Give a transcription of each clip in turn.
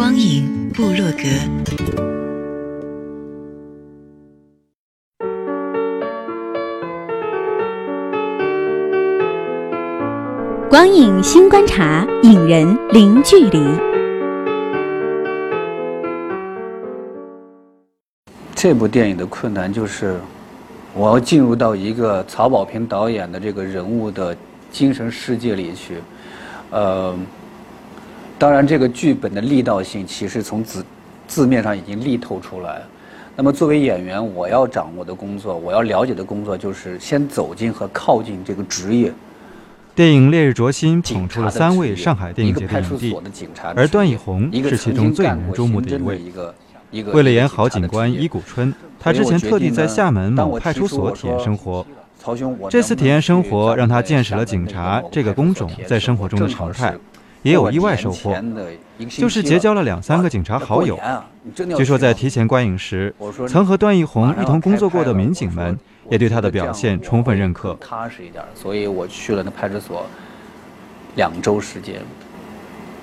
光影部落格，光影新观察，影人零距离。这部电影的困难就是，我要进入到一个曹保平导演的这个人物的精神世界里去，呃。当然，这个剧本的力道性其实从字字面上已经力透出来。那么，作为演员，我要掌握的工作，我要了解的工作，就是先走进和靠近这个职业。电影《烈日灼心》捧出了三位上海电影节的影帝，而段奕宏是其中最引人注目的一位。为了演好警官伊谷春，他之前特地在厦门某派出所体验生活。这次体验生活让他见识了警察这个工种在生活中的常态。也有意外收获，就是结交了两三个警察好友。据说在提前观影时，曾和段奕宏一同工作过的民警们也对他的表现充分认可。踏实一点，所以我去了那派出所两周时间，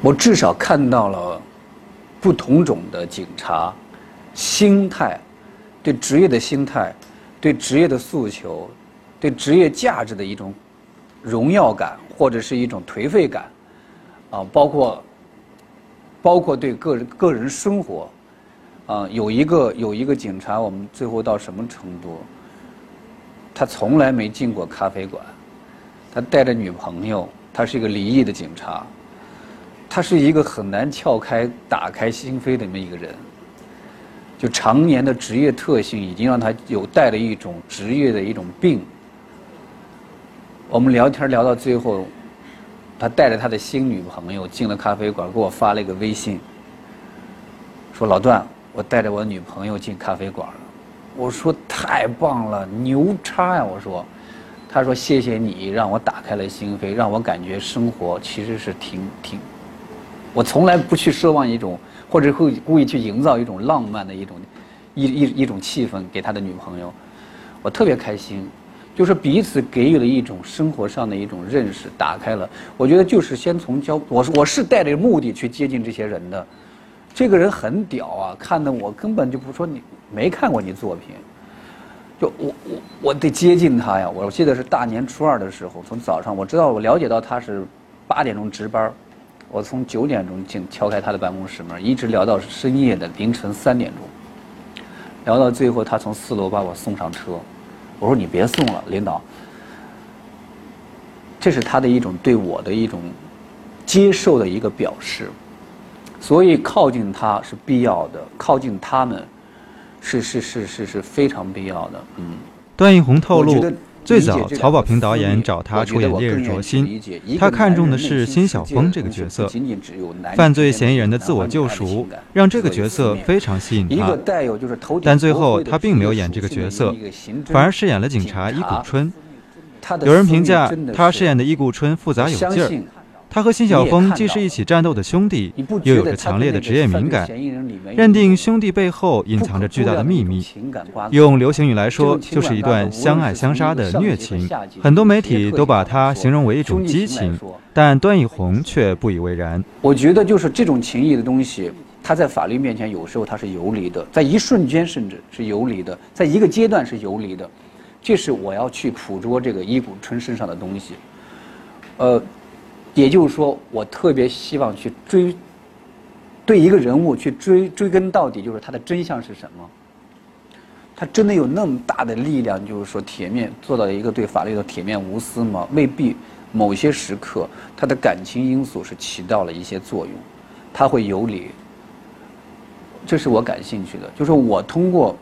我至少看到了不同种的警察心态，对职业的心态，对职业的诉求，对职业价值的一种荣耀感，或者是一种颓废感。啊，包括，包括对个人个人生活，啊，有一个有一个警察，我们最后到什么程度？他从来没进过咖啡馆，他带着女朋友，他是一个离异的警察，他是一个很难撬开、打开心扉的那么一个人，就常年的职业特性已经让他有带了一种职业的一种病。我们聊天聊到最后。他带着他的新女朋友进了咖啡馆，给我发了一个微信，说：“老段，我带着我女朋友进咖啡馆了。”我说：“太棒了，牛叉呀！”我说，他说：“谢谢你让我打开了心扉，让我感觉生活其实是挺挺……我从来不去奢望一种，或者会故意去营造一种浪漫的一种一一一种气氛给他的女朋友，我特别开心。”就是彼此给予了一种生活上的一种认识，打开了。我觉得就是先从交，我我是带着目的去接近这些人的。这个人很屌啊，看的我根本就不说你没看过你作品，就我我我得接近他呀。我记得是大年初二的时候，从早上我知道我了解到他是八点钟值班，我从九点钟进敲开他的办公室门，一直聊到深夜的凌晨三点钟，聊到最后他从四楼把我送上车。我说你别送了，领导。这是他的一种对我的一种接受的一个表示，所以靠近他是必要的，靠近他们是是是是是非常必要的。嗯，段奕宏透露。最早，曹保平导演找他出演《烈日灼心》，他看中的是辛晓峰这个角色。犯罪嫌疑人的自我救赎，让这个角色非常吸引他。但最后，他并没有演这个角色，反而饰演了警察伊谷春。有人评价他饰演的伊谷春复杂有劲儿。他和辛晓峰既是一起战斗的兄弟，又有着强烈的职业敏感，认定兄弟背后隐藏着巨大的秘密。用流行语来说，就是一段相爱相杀的虐情。很多媒体都把它形容为一种激情，但段奕宏却不以为然。我觉得，就是这种情谊的东西，它在法律面前有时候它是游离的，在一瞬间甚至是游离的，在一个阶段是游离的。这是我要去捕捉这个伊谷春身上的东西，呃。也就是说，我特别希望去追，对一个人物去追追根到底，就是他的真相是什么？他真的有那么大的力量，就是说铁面做到一个对法律的铁面无私吗？未必。某些时刻，他的感情因素是起到了一些作用，他会有理。这是我感兴趣的，就是我通过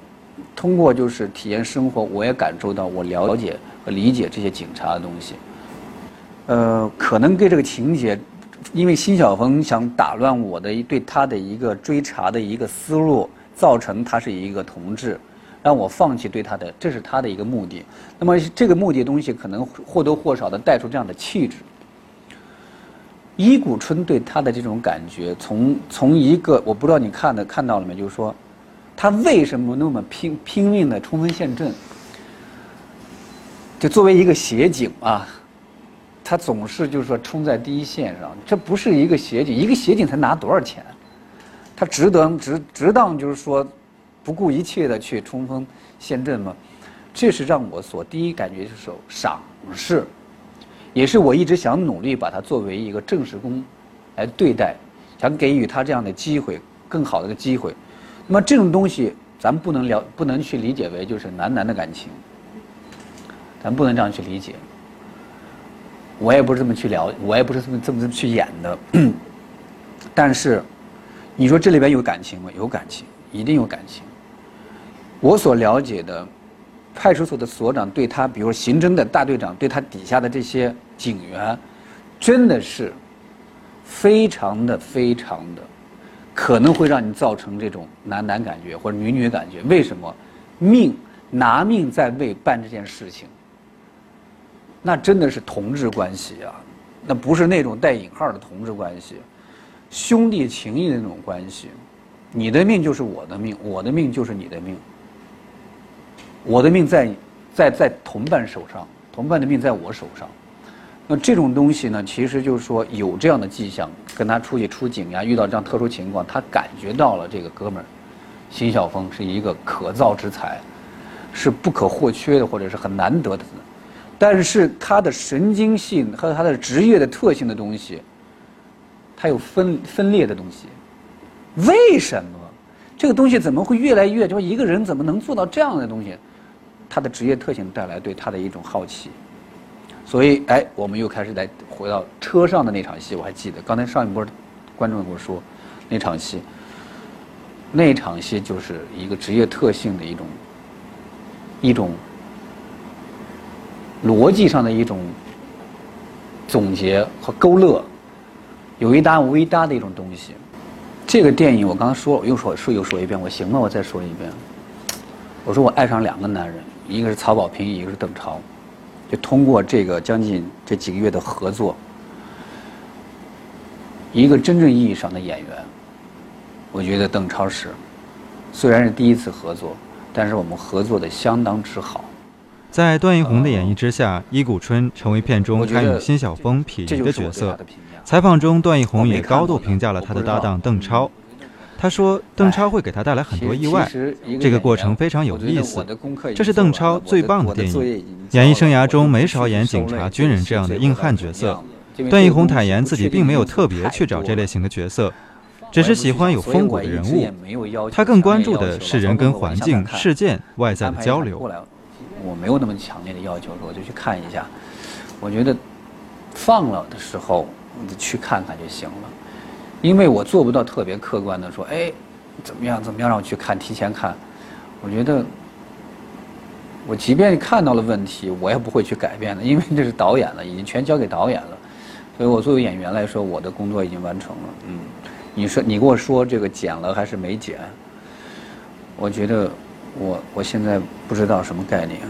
通过就是体验生活，我也感受到我了解和理解这些警察的东西。呃，可能跟这个情节因为辛晓峰想打乱我的对他的一个追查的一个思路，造成他是一个同志，让我放弃对他的，这是他的一个目的。那么这个目的东西可能或多或少的带出这样的气质。伊谷春对他的这种感觉，从从一个我不知道你看的看到了没，就是说，他为什么那么拼拼命的冲锋陷阵？就作为一个协警啊，他总是就是说冲在第一线上，这不是一个协警，一个协警才拿多少钱？他值得值值当就是说不顾一切的去冲锋陷阵吗？这是让我所第一感觉就是赏识。也是我一直想努力把它作为一个正式工来对待，想给予他这样的机会，更好的一个机会。那么这种东西，咱们不能了，不能去理解为就是男男的感情，咱不能这样去理解。我也不是这么去聊，我也不是这么这么去演的。但是，你说这里边有感情吗？有感情，一定有感情。我所了解的。派出所的所长对他，比如刑侦的大队长对他底下的这些警员，真的是非常的非常的，可能会让你造成这种男男感觉或者女女感觉。为什么？命拿命在为办这件事情，那真的是同志关系啊，那不是那种带引号的同志关系，兄弟情谊的那种关系。你的命就是我的命，我的命就是你的命。我的命在在在同伴手上，同伴的命在我手上。那这种东西呢，其实就是说有这样的迹象，跟他出去出警呀，遇到这样特殊情况，他感觉到了这个哥们儿辛晓峰是一个可造之才，是不可或缺的，或者是很难得的。但是他的神经性和他的职业的特性的东西，他有分分裂的东西。为什么这个东西怎么会越来越？就说一个人怎么能做到这样的东西？他的职业特性带来对他的一种好奇，所以哎，我们又开始来回到车上的那场戏，我还记得刚才上一波观众跟我说那场戏，那场戏就是一个职业特性的一种一种逻辑上的一种总结和勾勒，有一搭无一搭的一种东西。这个电影我刚刚说，我又说说又说一遍，我行吗？我再说一遍。我说我爱上两个男人。一个是曹保平，一个是邓超，就通过这个将近这几个月的合作，一个真正意义上的演员，我觉得邓超是，虽然是第一次合作，但是我们合作的相当之好。在段奕宏的演绎之下，伊谷春成为片中堪与辛晓峰匹敌的角色。采访中，段奕宏也高度评价了他的搭档邓超。他说：“邓超会给他带来很多意外，这个过程非常有意思。这是邓超最棒的电影。演艺生涯中没少演警察、军人这样的硬汉角色。段奕宏坦言自己并没有特别去找这类型的角色，只是喜欢有风骨的人物。他更关注的是人跟环境、事件、外在的交流。我没有那么强烈的要求，我就去看一下。我觉得放了的时候，你去看看就行了。”因为我做不到特别客观的说，哎，怎么样怎么样让我去看提前看，我觉得，我即便看到了问题，我也不会去改变的，因为这是导演了，已经全交给导演了，所以我作为演员来说，我的工作已经完成了。嗯，你说你跟我说这个剪了还是没剪？我觉得我我现在不知道什么概念。